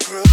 understand.